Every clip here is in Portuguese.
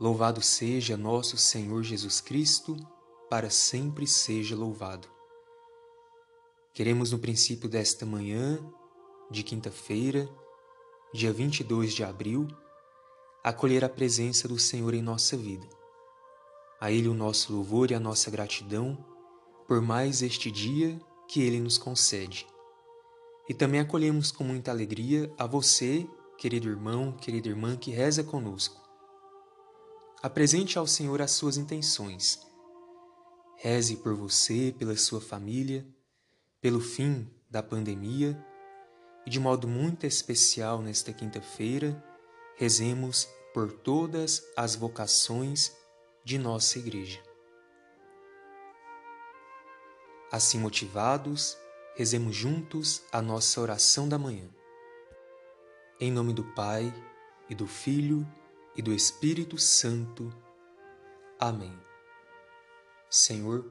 Louvado seja nosso Senhor Jesus Cristo, para sempre seja louvado. Queremos, no princípio desta manhã, de quinta-feira, dia 22 de abril, acolher a presença do Senhor em nossa vida. A Ele o nosso louvor e a nossa gratidão por mais este dia que Ele nos concede. E também acolhemos com muita alegria a você, querido irmão, querida irmã que reza conosco. Apresente ao Senhor as suas intenções. Reze por você, pela sua família, pelo fim da pandemia e, de modo muito especial nesta quinta-feira, rezemos por todas as vocações de nossa Igreja. Assim motivados, rezemos juntos a nossa oração da manhã. Em nome do Pai, e do Filho, e do Espírito Santo. Amém. Senhor,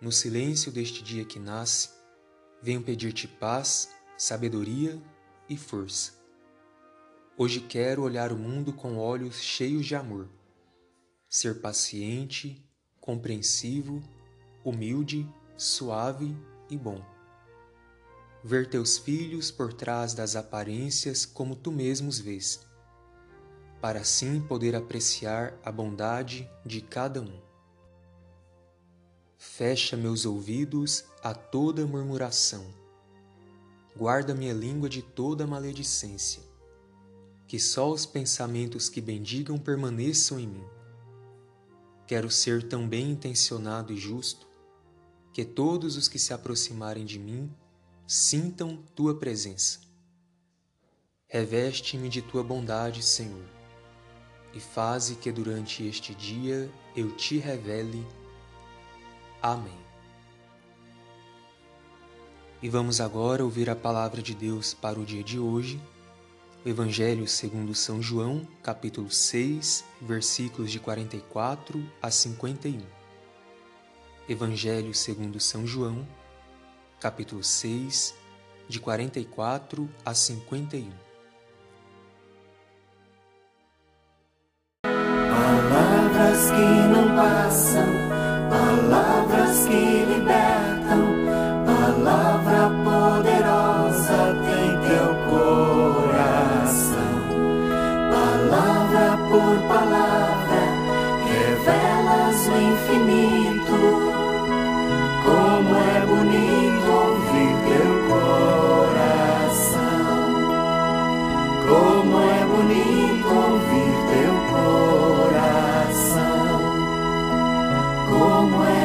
no silêncio deste dia que nasce, venho pedir-te paz, sabedoria e força. Hoje quero olhar o mundo com olhos cheios de amor, ser paciente, compreensivo, humilde, suave e bom. Ver teus filhos por trás das aparências como tu mesmos vês para assim poder apreciar a bondade de cada um. Fecha meus ouvidos a toda murmuração. Guarda minha língua de toda maledicência. Que só os pensamentos que bendigam permaneçam em mim. Quero ser tão bem intencionado e justo que todos os que se aproximarem de mim sintam tua presença. Reveste-me de tua bondade, Senhor e faze que durante este dia eu te revele. Amém. E vamos agora ouvir a palavra de Deus para o dia de hoje, o Evangelho segundo São João, capítulo 6, versículos de 44 a 51. Evangelho segundo São João, capítulo 6, de 44 a 51. Palavras que não passam, palavras que libertam,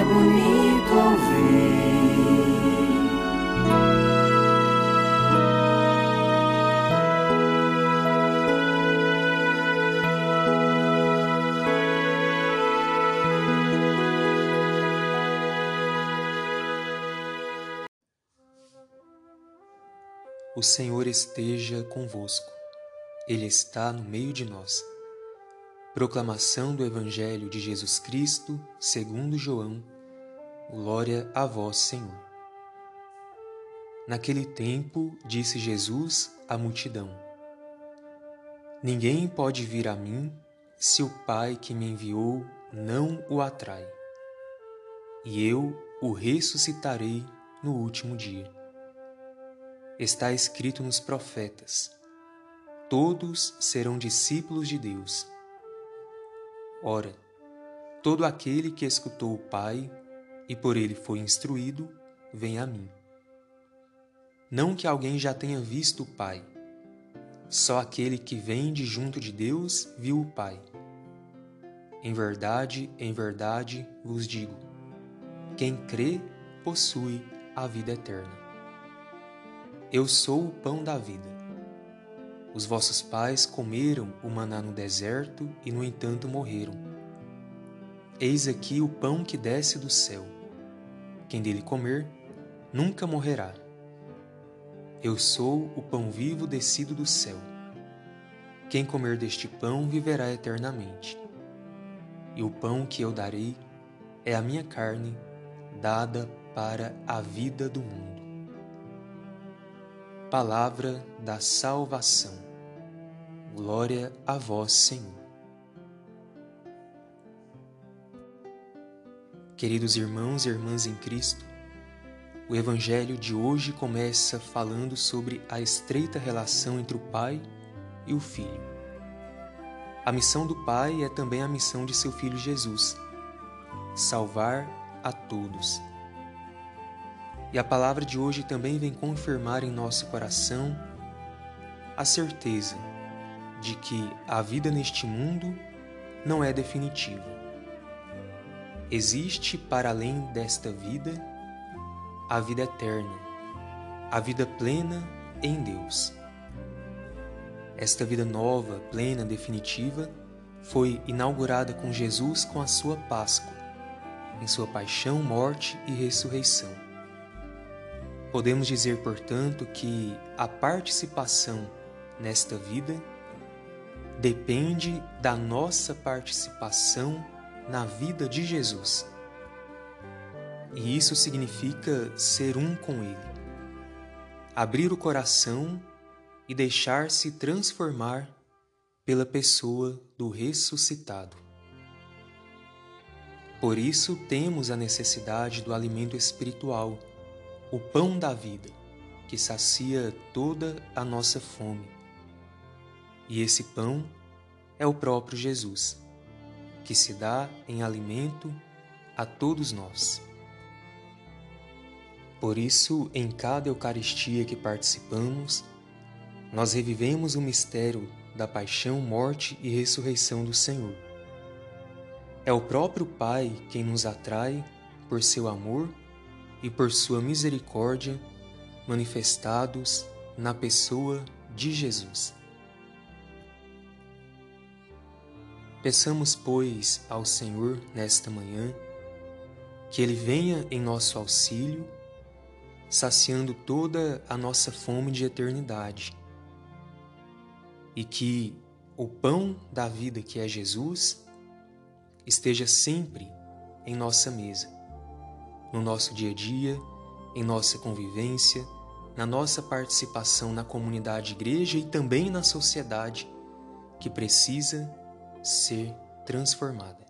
bonito ouvir. O Senhor esteja convosco, Ele está no meio de nós. Proclamação do Evangelho de Jesus Cristo, segundo João Glória a vós, Senhor. Naquele tempo, disse Jesus à multidão: Ninguém pode vir a mim se o Pai que me enviou não o atrai. E eu o ressuscitarei no último dia. Está escrito nos profetas: Todos serão discípulos de Deus. Ora, todo aquele que escutou o Pai e por ele foi instruído, vem a mim. Não que alguém já tenha visto o Pai, só aquele que vem de junto de Deus viu o Pai. Em verdade, em verdade vos digo: quem crê possui a vida eterna. Eu sou o pão da vida. Os vossos pais comeram o maná no deserto e, no entanto, morreram. Eis aqui o pão que desce do céu quem dele comer nunca morrerá. Eu sou o pão vivo descido do céu. Quem comer deste pão viverá eternamente. E o pão que eu darei é a minha carne, dada para a vida do mundo. Palavra da salvação. Glória a vós, Senhor. Queridos irmãos e irmãs em Cristo, o Evangelho de hoje começa falando sobre a estreita relação entre o Pai e o Filho. A missão do Pai é também a missão de seu Filho Jesus salvar a todos. E a palavra de hoje também vem confirmar em nosso coração a certeza de que a vida neste mundo não é definitiva. Existe para além desta vida a vida eterna, a vida plena em Deus. Esta vida nova, plena, definitiva, foi inaugurada com Jesus com a sua Páscoa, em sua paixão, morte e ressurreição. Podemos dizer, portanto, que a participação nesta vida depende da nossa participação na vida de Jesus. E isso significa ser um com Ele, abrir o coração e deixar-se transformar pela pessoa do ressuscitado. Por isso temos a necessidade do alimento espiritual, o pão da vida, que sacia toda a nossa fome. E esse pão é o próprio Jesus que se dá em alimento a todos nós. Por isso, em cada Eucaristia que participamos, nós revivemos o mistério da paixão, morte e ressurreição do Senhor. É o próprio Pai quem nos atrai por seu amor e por sua misericórdia manifestados na pessoa de Jesus. Peçamos, pois, ao Senhor nesta manhã que Ele venha em nosso auxílio, saciando toda a nossa fome de eternidade, e que o pão da vida que é Jesus esteja sempre em nossa mesa, no nosso dia a dia, em nossa convivência, na nossa participação na comunidade igreja e também na sociedade que precisa ser transformada.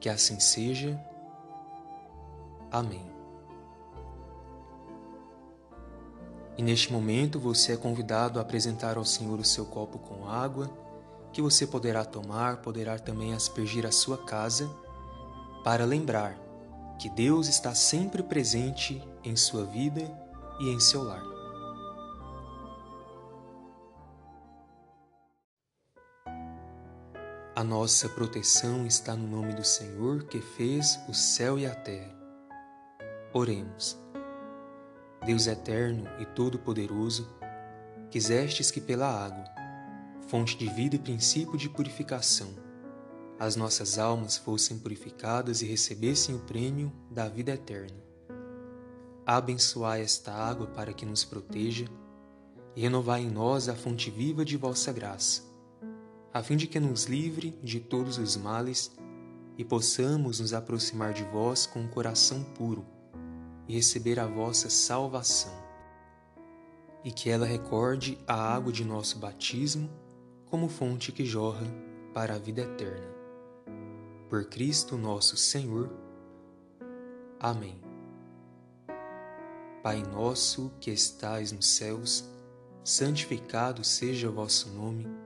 Que assim seja. Amém. E neste momento você é convidado a apresentar ao Senhor o seu copo com água, que você poderá tomar, poderá também aspergir a sua casa, para lembrar que Deus está sempre presente em sua vida e em seu lar. A nossa proteção está no nome do Senhor que fez o céu e a terra. Oremos. Deus eterno e todo-poderoso, quisestes que pela água, fonte de vida e princípio de purificação, as nossas almas fossem purificadas e recebessem o prêmio da vida eterna. Abençoai esta água para que nos proteja e renovai em nós a fonte viva de vossa graça a fim de que nos livre de todos os males e possamos nos aproximar de vós com um coração puro e receber a vossa salvação. E que ela recorde a água de nosso batismo como fonte que jorra para a vida eterna. Por Cristo nosso Senhor. Amém. Pai nosso que estais nos céus, santificado seja o vosso nome.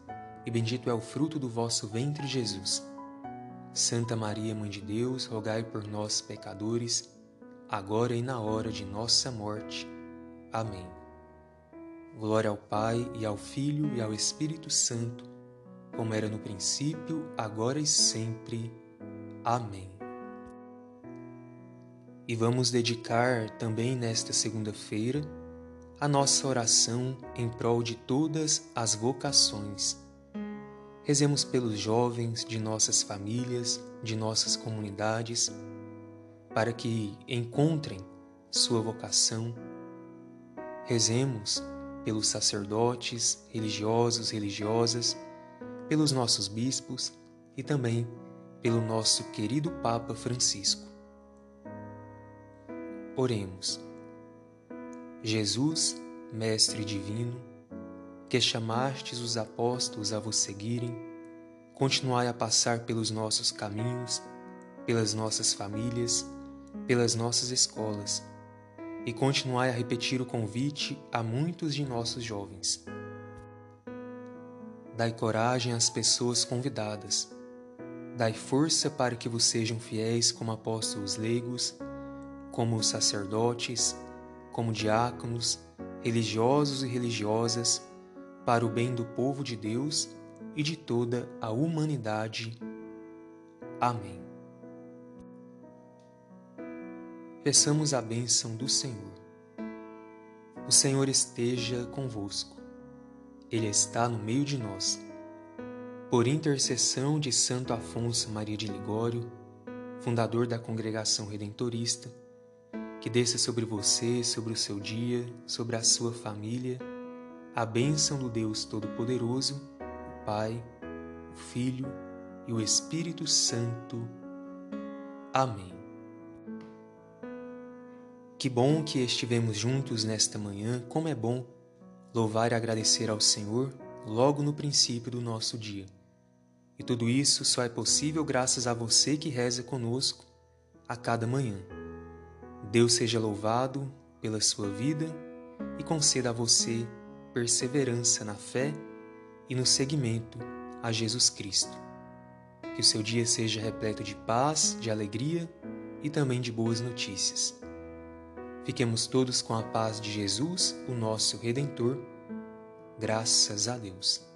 e bendito é o fruto do vosso ventre, Jesus. Santa Maria, Mãe de Deus, rogai por nós, pecadores, agora e na hora de nossa morte. Amém. Glória ao Pai, e ao Filho, e ao Espírito Santo, como era no princípio, agora e sempre. Amém. E vamos dedicar também nesta segunda-feira a nossa oração em prol de todas as vocações Rezemos pelos jovens de nossas famílias, de nossas comunidades, para que encontrem sua vocação. Rezemos pelos sacerdotes, religiosos, religiosas, pelos nossos bispos e também pelo nosso querido Papa Francisco. Oremos. Jesus, Mestre Divino, que chamastes os apóstolos a vos seguirem, continuai a passar pelos nossos caminhos, pelas nossas famílias, pelas nossas escolas, e continuai a repetir o convite a muitos de nossos jovens. Dai coragem às pessoas convidadas, dai força para que vos sejam fiéis como apóstolos leigos, como sacerdotes, como diáconos, religiosos e religiosas, para o bem do povo de Deus e de toda a humanidade. Amém. Peçamos a bênção do Senhor. O Senhor esteja convosco, Ele está no meio de nós. Por intercessão de Santo Afonso Maria de Ligório, fundador da Congregação Redentorista, que desça sobre você, sobre o seu dia, sobre a sua família a bênção do Deus Todo-Poderoso, o Pai, o Filho e o Espírito Santo. Amém. Que bom que estivemos juntos nesta manhã, como é bom louvar e agradecer ao Senhor logo no princípio do nosso dia. E tudo isso só é possível graças a você que reza conosco a cada manhã. Deus seja louvado pela sua vida e conceda a você perseverança na fé e no seguimento a Jesus Cristo. Que o seu dia seja repleto de paz, de alegria e também de boas notícias. Fiquemos todos com a paz de Jesus, o nosso Redentor. Graças a Deus.